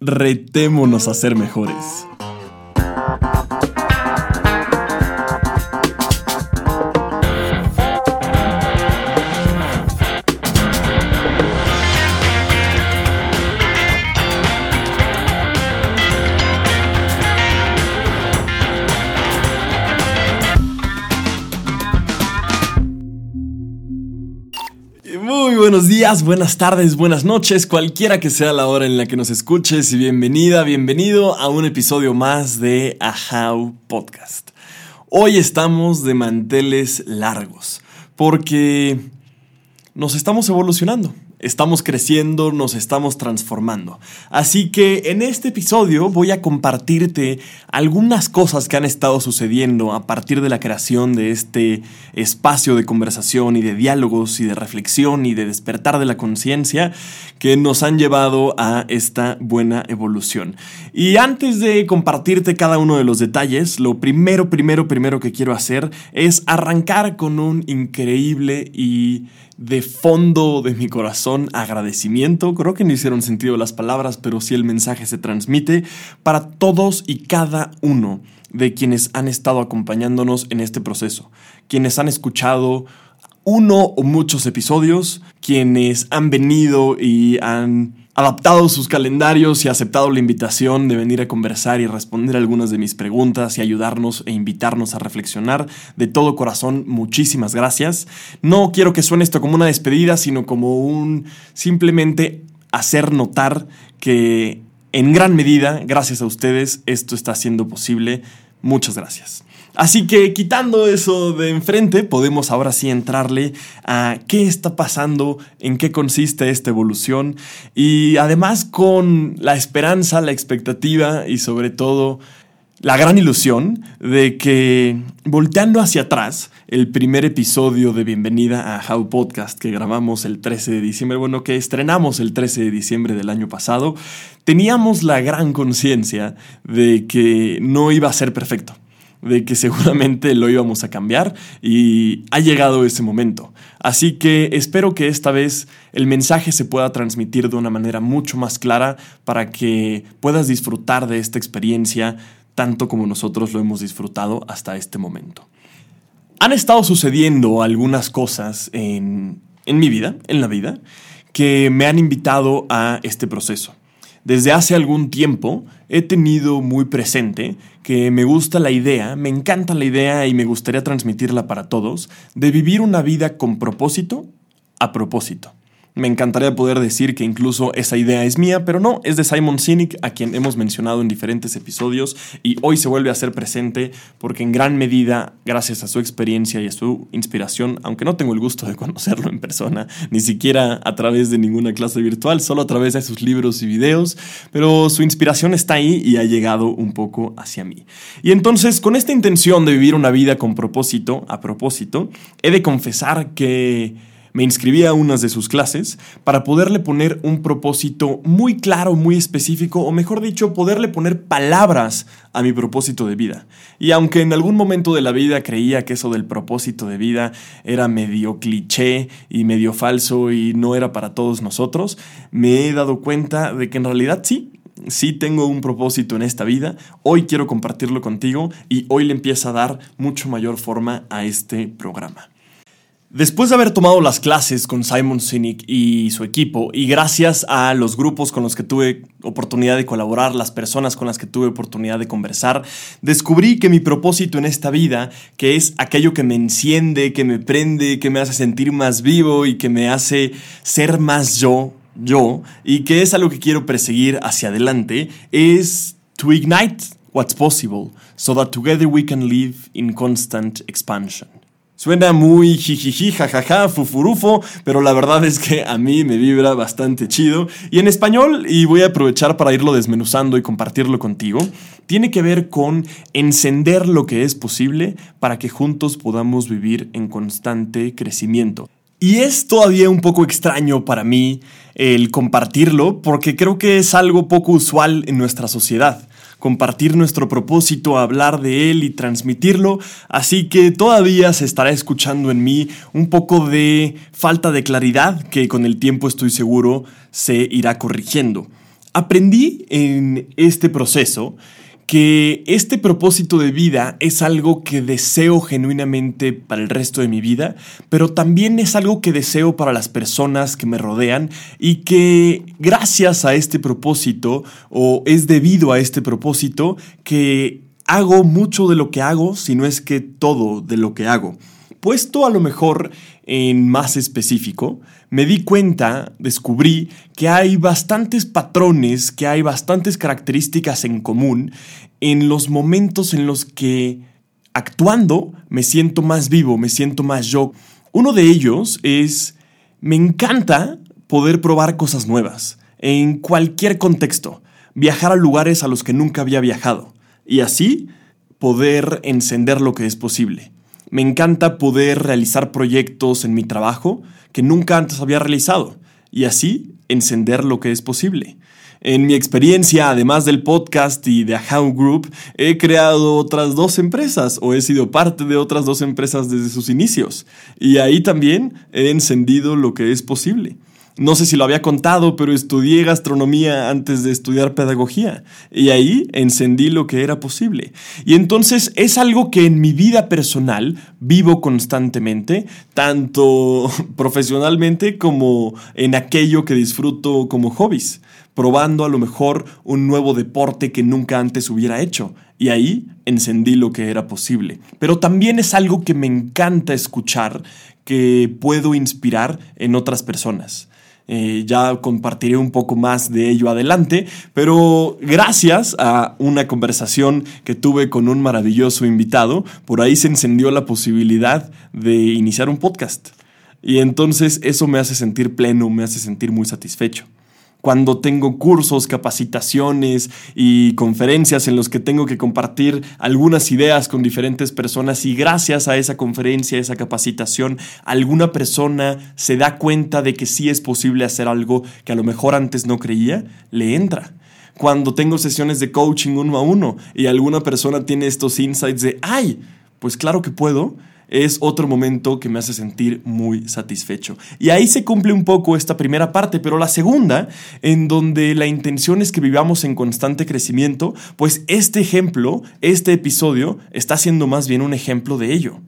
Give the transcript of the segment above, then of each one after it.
retémonos a ser mejores. Buenos días, buenas tardes, buenas noches, cualquiera que sea la hora en la que nos escuches y bienvenida, bienvenido a un episodio más de Ahau Podcast. Hoy estamos de manteles largos porque nos estamos evolucionando estamos creciendo, nos estamos transformando. Así que en este episodio voy a compartirte algunas cosas que han estado sucediendo a partir de la creación de este espacio de conversación y de diálogos y de reflexión y de despertar de la conciencia que nos han llevado a esta buena evolución. Y antes de compartirte cada uno de los detalles, lo primero, primero, primero que quiero hacer es arrancar con un increíble y de fondo de mi corazón agradecimiento. Creo que no hicieron sentido las palabras, pero sí el mensaje se transmite para todos y cada uno de quienes han estado acompañándonos en este proceso, quienes han escuchado uno o muchos episodios, quienes han venido y han adaptado sus calendarios y aceptado la invitación de venir a conversar y responder algunas de mis preguntas y ayudarnos e invitarnos a reflexionar. De todo corazón, muchísimas gracias. No quiero que suene esto como una despedida, sino como un simplemente hacer notar que en gran medida, gracias a ustedes, esto está siendo posible. Muchas gracias. Así que quitando eso de enfrente, podemos ahora sí entrarle a qué está pasando, en qué consiste esta evolución. Y además con la esperanza, la expectativa y sobre todo la gran ilusión de que volteando hacia atrás, el primer episodio de Bienvenida a How Podcast que grabamos el 13 de diciembre, bueno, que estrenamos el 13 de diciembre del año pasado, teníamos la gran conciencia de que no iba a ser perfecto de que seguramente lo íbamos a cambiar y ha llegado ese momento. Así que espero que esta vez el mensaje se pueda transmitir de una manera mucho más clara para que puedas disfrutar de esta experiencia tanto como nosotros lo hemos disfrutado hasta este momento. Han estado sucediendo algunas cosas en, en mi vida, en la vida, que me han invitado a este proceso. Desde hace algún tiempo he tenido muy presente que me gusta la idea, me encanta la idea y me gustaría transmitirla para todos, de vivir una vida con propósito a propósito. Me encantaría poder decir que incluso esa idea es mía, pero no, es de Simon Sinek, a quien hemos mencionado en diferentes episodios y hoy se vuelve a ser presente porque en gran medida, gracias a su experiencia y a su inspiración, aunque no tengo el gusto de conocerlo en persona, ni siquiera a través de ninguna clase virtual, solo a través de sus libros y videos, pero su inspiración está ahí y ha llegado un poco hacia mí. Y entonces, con esta intención de vivir una vida con propósito, a propósito, he de confesar que me inscribí a unas de sus clases para poderle poner un propósito muy claro, muy específico, o mejor dicho, poderle poner palabras a mi propósito de vida. Y aunque en algún momento de la vida creía que eso del propósito de vida era medio cliché y medio falso y no era para todos nosotros, me he dado cuenta de que en realidad sí, sí tengo un propósito en esta vida, hoy quiero compartirlo contigo y hoy le empieza a dar mucho mayor forma a este programa. Después de haber tomado las clases con Simon Sinek y su equipo, y gracias a los grupos con los que tuve oportunidad de colaborar, las personas con las que tuve oportunidad de conversar, descubrí que mi propósito en esta vida, que es aquello que me enciende, que me prende, que me hace sentir más vivo y que me hace ser más yo, yo, y que es algo que quiero perseguir hacia adelante, es to ignite what's possible so that together we can live in constant expansion. Suena muy jijiji, jajaja, fufurufo, pero la verdad es que a mí me vibra bastante chido. Y en español, y voy a aprovechar para irlo desmenuzando y compartirlo contigo, tiene que ver con encender lo que es posible para que juntos podamos vivir en constante crecimiento. Y es todavía un poco extraño para mí el compartirlo porque creo que es algo poco usual en nuestra sociedad compartir nuestro propósito, hablar de él y transmitirlo, así que todavía se estará escuchando en mí un poco de falta de claridad que con el tiempo estoy seguro se irá corrigiendo. Aprendí en este proceso que este propósito de vida es algo que deseo genuinamente para el resto de mi vida, pero también es algo que deseo para las personas que me rodean y que gracias a este propósito o es debido a este propósito que hago mucho de lo que hago, si no es que todo de lo que hago. Puesto a lo mejor en más específico, me di cuenta, descubrí que hay bastantes patrones, que hay bastantes características en común en los momentos en los que actuando me siento más vivo, me siento más yo. Uno de ellos es, me encanta poder probar cosas nuevas, en cualquier contexto, viajar a lugares a los que nunca había viajado, y así poder encender lo que es posible. Me encanta poder realizar proyectos en mi trabajo que nunca antes había realizado y así encender lo que es posible. En mi experiencia, además del podcast y de How Group, he creado otras dos empresas o he sido parte de otras dos empresas desde sus inicios. Y ahí también he encendido lo que es posible. No sé si lo había contado, pero estudié gastronomía antes de estudiar pedagogía y ahí encendí lo que era posible. Y entonces es algo que en mi vida personal vivo constantemente, tanto profesionalmente como en aquello que disfruto como hobbies, probando a lo mejor un nuevo deporte que nunca antes hubiera hecho. Y ahí encendí lo que era posible. Pero también es algo que me encanta escuchar, que puedo inspirar en otras personas. Eh, ya compartiré un poco más de ello adelante, pero gracias a una conversación que tuve con un maravilloso invitado, por ahí se encendió la posibilidad de iniciar un podcast. Y entonces eso me hace sentir pleno, me hace sentir muy satisfecho cuando tengo cursos, capacitaciones y conferencias en los que tengo que compartir algunas ideas con diferentes personas y gracias a esa conferencia, esa capacitación, alguna persona se da cuenta de que sí es posible hacer algo que a lo mejor antes no creía, le entra. Cuando tengo sesiones de coaching uno a uno y alguna persona tiene estos insights de, ay, pues claro que puedo, es otro momento que me hace sentir muy satisfecho. Y ahí se cumple un poco esta primera parte, pero la segunda, en donde la intención es que vivamos en constante crecimiento, pues este ejemplo, este episodio, está siendo más bien un ejemplo de ello.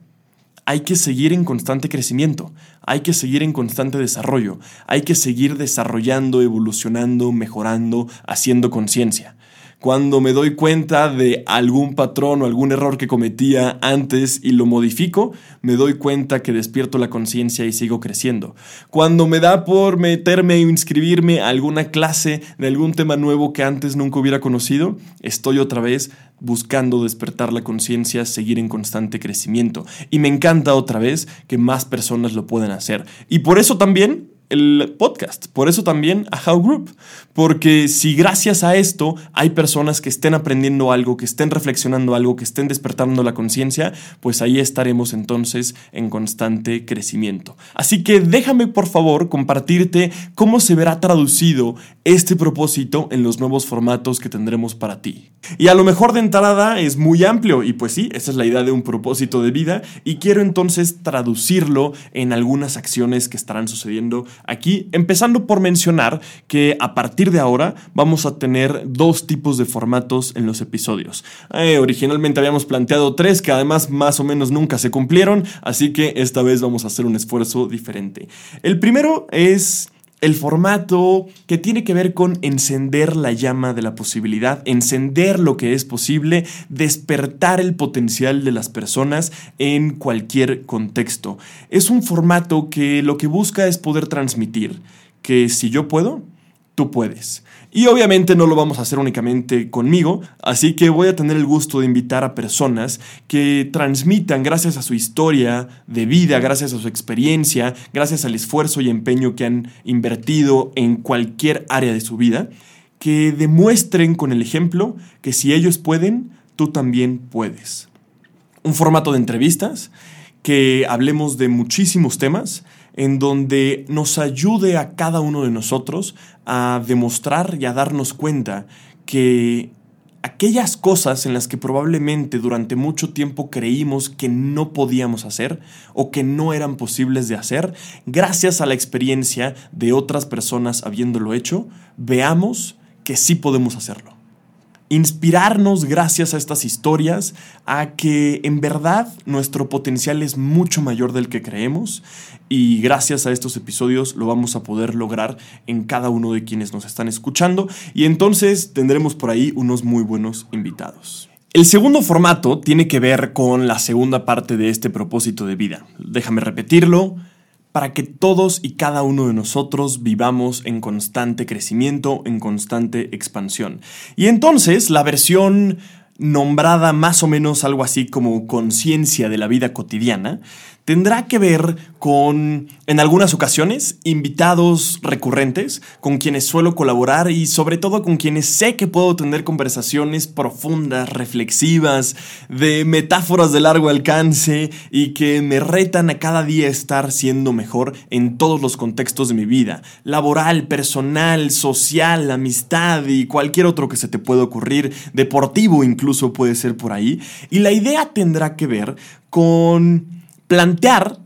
Hay que seguir en constante crecimiento, hay que seguir en constante desarrollo, hay que seguir desarrollando, evolucionando, mejorando, haciendo conciencia. Cuando me doy cuenta de algún patrón o algún error que cometía antes y lo modifico, me doy cuenta que despierto la conciencia y sigo creciendo. Cuando me da por meterme o inscribirme a alguna clase de algún tema nuevo que antes nunca hubiera conocido, estoy otra vez buscando despertar la conciencia, seguir en constante crecimiento. Y me encanta otra vez que más personas lo puedan hacer. Y por eso también el podcast. Por eso también a How Group. Porque si gracias a esto hay personas que estén aprendiendo algo, que estén reflexionando algo, que estén despertando la conciencia, pues ahí estaremos entonces en constante crecimiento. Así que déjame por favor compartirte cómo se verá traducido este propósito en los nuevos formatos que tendremos para ti. Y a lo mejor de entrada es muy amplio y pues sí, esa es la idea de un propósito de vida y quiero entonces traducirlo en algunas acciones que estarán sucediendo aquí, empezando por mencionar que a partir de ahora vamos a tener dos tipos de formatos en los episodios. Eh, originalmente habíamos planteado tres que además más o menos nunca se cumplieron, así que esta vez vamos a hacer un esfuerzo diferente. El primero es el formato que tiene que ver con encender la llama de la posibilidad, encender lo que es posible, despertar el potencial de las personas en cualquier contexto. Es un formato que lo que busca es poder transmitir que si yo puedo, tú puedes. Y obviamente no lo vamos a hacer únicamente conmigo, así que voy a tener el gusto de invitar a personas que transmitan, gracias a su historia de vida, gracias a su experiencia, gracias al esfuerzo y empeño que han invertido en cualquier área de su vida, que demuestren con el ejemplo que si ellos pueden, tú también puedes. Un formato de entrevistas, que hablemos de muchísimos temas, en donde nos ayude a cada uno de nosotros a demostrar y a darnos cuenta que aquellas cosas en las que probablemente durante mucho tiempo creímos que no podíamos hacer o que no eran posibles de hacer, gracias a la experiencia de otras personas habiéndolo hecho, veamos que sí podemos hacerlo. Inspirarnos gracias a estas historias a que en verdad nuestro potencial es mucho mayor del que creemos y gracias a estos episodios lo vamos a poder lograr en cada uno de quienes nos están escuchando y entonces tendremos por ahí unos muy buenos invitados. El segundo formato tiene que ver con la segunda parte de este propósito de vida. Déjame repetirlo para que todos y cada uno de nosotros vivamos en constante crecimiento, en constante expansión. Y entonces la versión nombrada más o menos algo así como conciencia de la vida cotidiana, tendrá que ver con, en algunas ocasiones, invitados recurrentes con quienes suelo colaborar y sobre todo con quienes sé que puedo tener conversaciones profundas, reflexivas, de metáforas de largo alcance y que me retan a cada día estar siendo mejor en todos los contextos de mi vida, laboral, personal, social, amistad y cualquier otro que se te pueda ocurrir, deportivo incluso puede ser por ahí. Y la idea tendrá que ver con plantear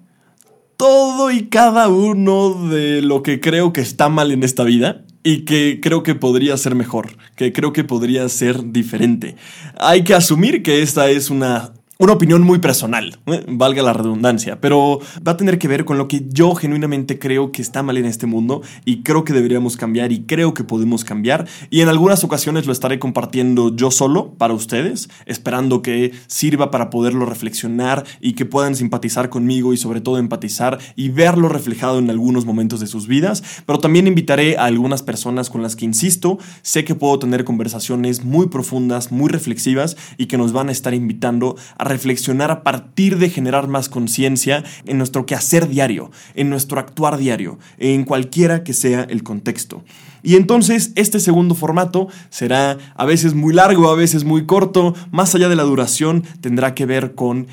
todo y cada uno de lo que creo que está mal en esta vida y que creo que podría ser mejor, que creo que podría ser diferente. Hay que asumir que esta es una una opinión muy personal, valga la redundancia, pero va a tener que ver con lo que yo genuinamente creo que está mal en este mundo y creo que deberíamos cambiar y creo que podemos cambiar. Y en algunas ocasiones lo estaré compartiendo yo solo para ustedes, esperando que sirva para poderlo reflexionar y que puedan simpatizar conmigo y sobre todo empatizar y verlo reflejado en algunos momentos de sus vidas, pero también invitaré a algunas personas con las que insisto, sé que puedo tener conversaciones muy profundas, muy reflexivas y que nos van a estar invitando a reflexionar a partir de generar más conciencia en nuestro quehacer diario, en nuestro actuar diario, en cualquiera que sea el contexto. Y entonces este segundo formato será a veces muy largo, a veces muy corto, más allá de la duración tendrá que ver con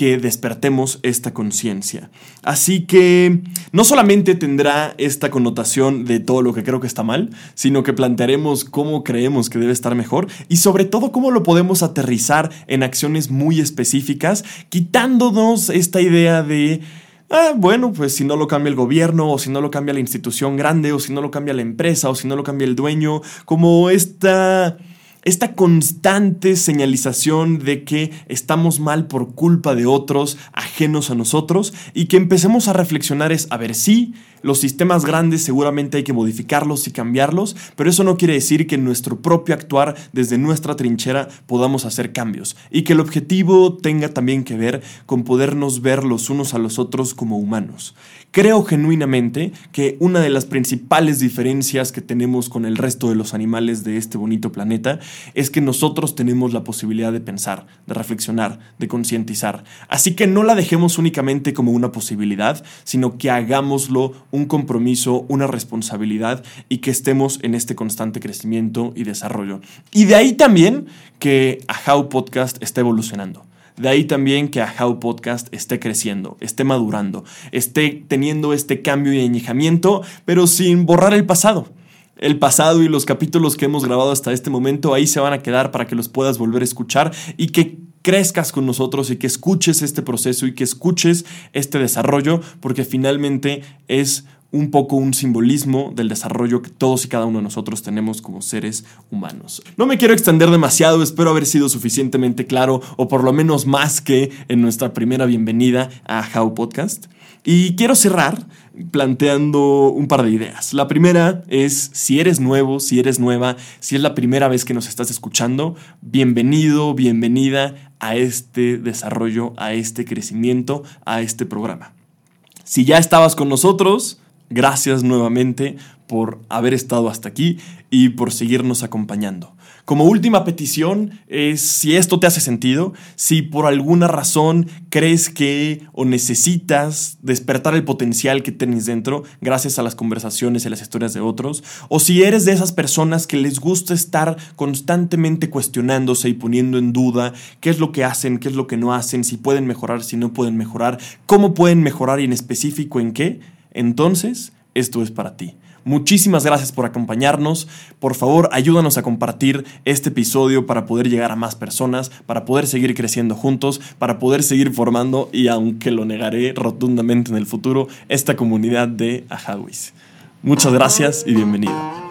que despertemos esta conciencia. Así que no solamente tendrá esta connotación de todo lo que creo que está mal, sino que plantearemos cómo creemos que debe estar mejor y sobre todo cómo lo podemos aterrizar en acciones muy específicas, quitándonos esta idea de... Ah, bueno, pues si no lo cambia el gobierno, o si no lo cambia la institución grande, o si no lo cambia la empresa, o si no lo cambia el dueño, como esta esta constante señalización de que estamos mal por culpa de otros ajenos a nosotros y que empecemos a reflexionar es, a ver, sí, los sistemas grandes seguramente hay que modificarlos y cambiarlos, pero eso no quiere decir que en nuestro propio actuar desde nuestra trinchera podamos hacer cambios y que el objetivo tenga también que ver con podernos ver los unos a los otros como humanos. Creo genuinamente que una de las principales diferencias que tenemos con el resto de los animales de este bonito planeta es que nosotros tenemos la posibilidad de pensar, de reflexionar, de concientizar. Así que no la dejemos únicamente como una posibilidad, sino que hagámoslo un compromiso, una responsabilidad y que estemos en este constante crecimiento y desarrollo. Y de ahí también que How Podcast está evolucionando. De ahí también que How Podcast esté creciendo, esté madurando, esté teniendo este cambio y añejamiento, pero sin borrar el pasado. El pasado y los capítulos que hemos grabado hasta este momento ahí se van a quedar para que los puedas volver a escuchar y que crezcas con nosotros y que escuches este proceso y que escuches este desarrollo, porque finalmente es un poco un simbolismo del desarrollo que todos y cada uno de nosotros tenemos como seres humanos. No me quiero extender demasiado, espero haber sido suficientemente claro o por lo menos más que en nuestra primera bienvenida a How Podcast. Y quiero cerrar planteando un par de ideas. La primera es, si eres nuevo, si eres nueva, si es la primera vez que nos estás escuchando, bienvenido, bienvenida a este desarrollo, a este crecimiento, a este programa. Si ya estabas con nosotros, Gracias nuevamente por haber estado hasta aquí y por seguirnos acompañando. Como última petición es si esto te hace sentido, si por alguna razón crees que o necesitas despertar el potencial que tienes dentro gracias a las conversaciones y las historias de otros, o si eres de esas personas que les gusta estar constantemente cuestionándose y poniendo en duda qué es lo que hacen, qué es lo que no hacen, si pueden mejorar, si no pueden mejorar, cómo pueden mejorar y en específico en qué, entonces esto es para ti. Muchísimas gracias por acompañarnos. Por favor, ayúdanos a compartir este episodio para poder llegar a más personas, para poder seguir creciendo juntos, para poder seguir formando, y aunque lo negaré rotundamente en el futuro, esta comunidad de Ajawis. Muchas gracias y bienvenido.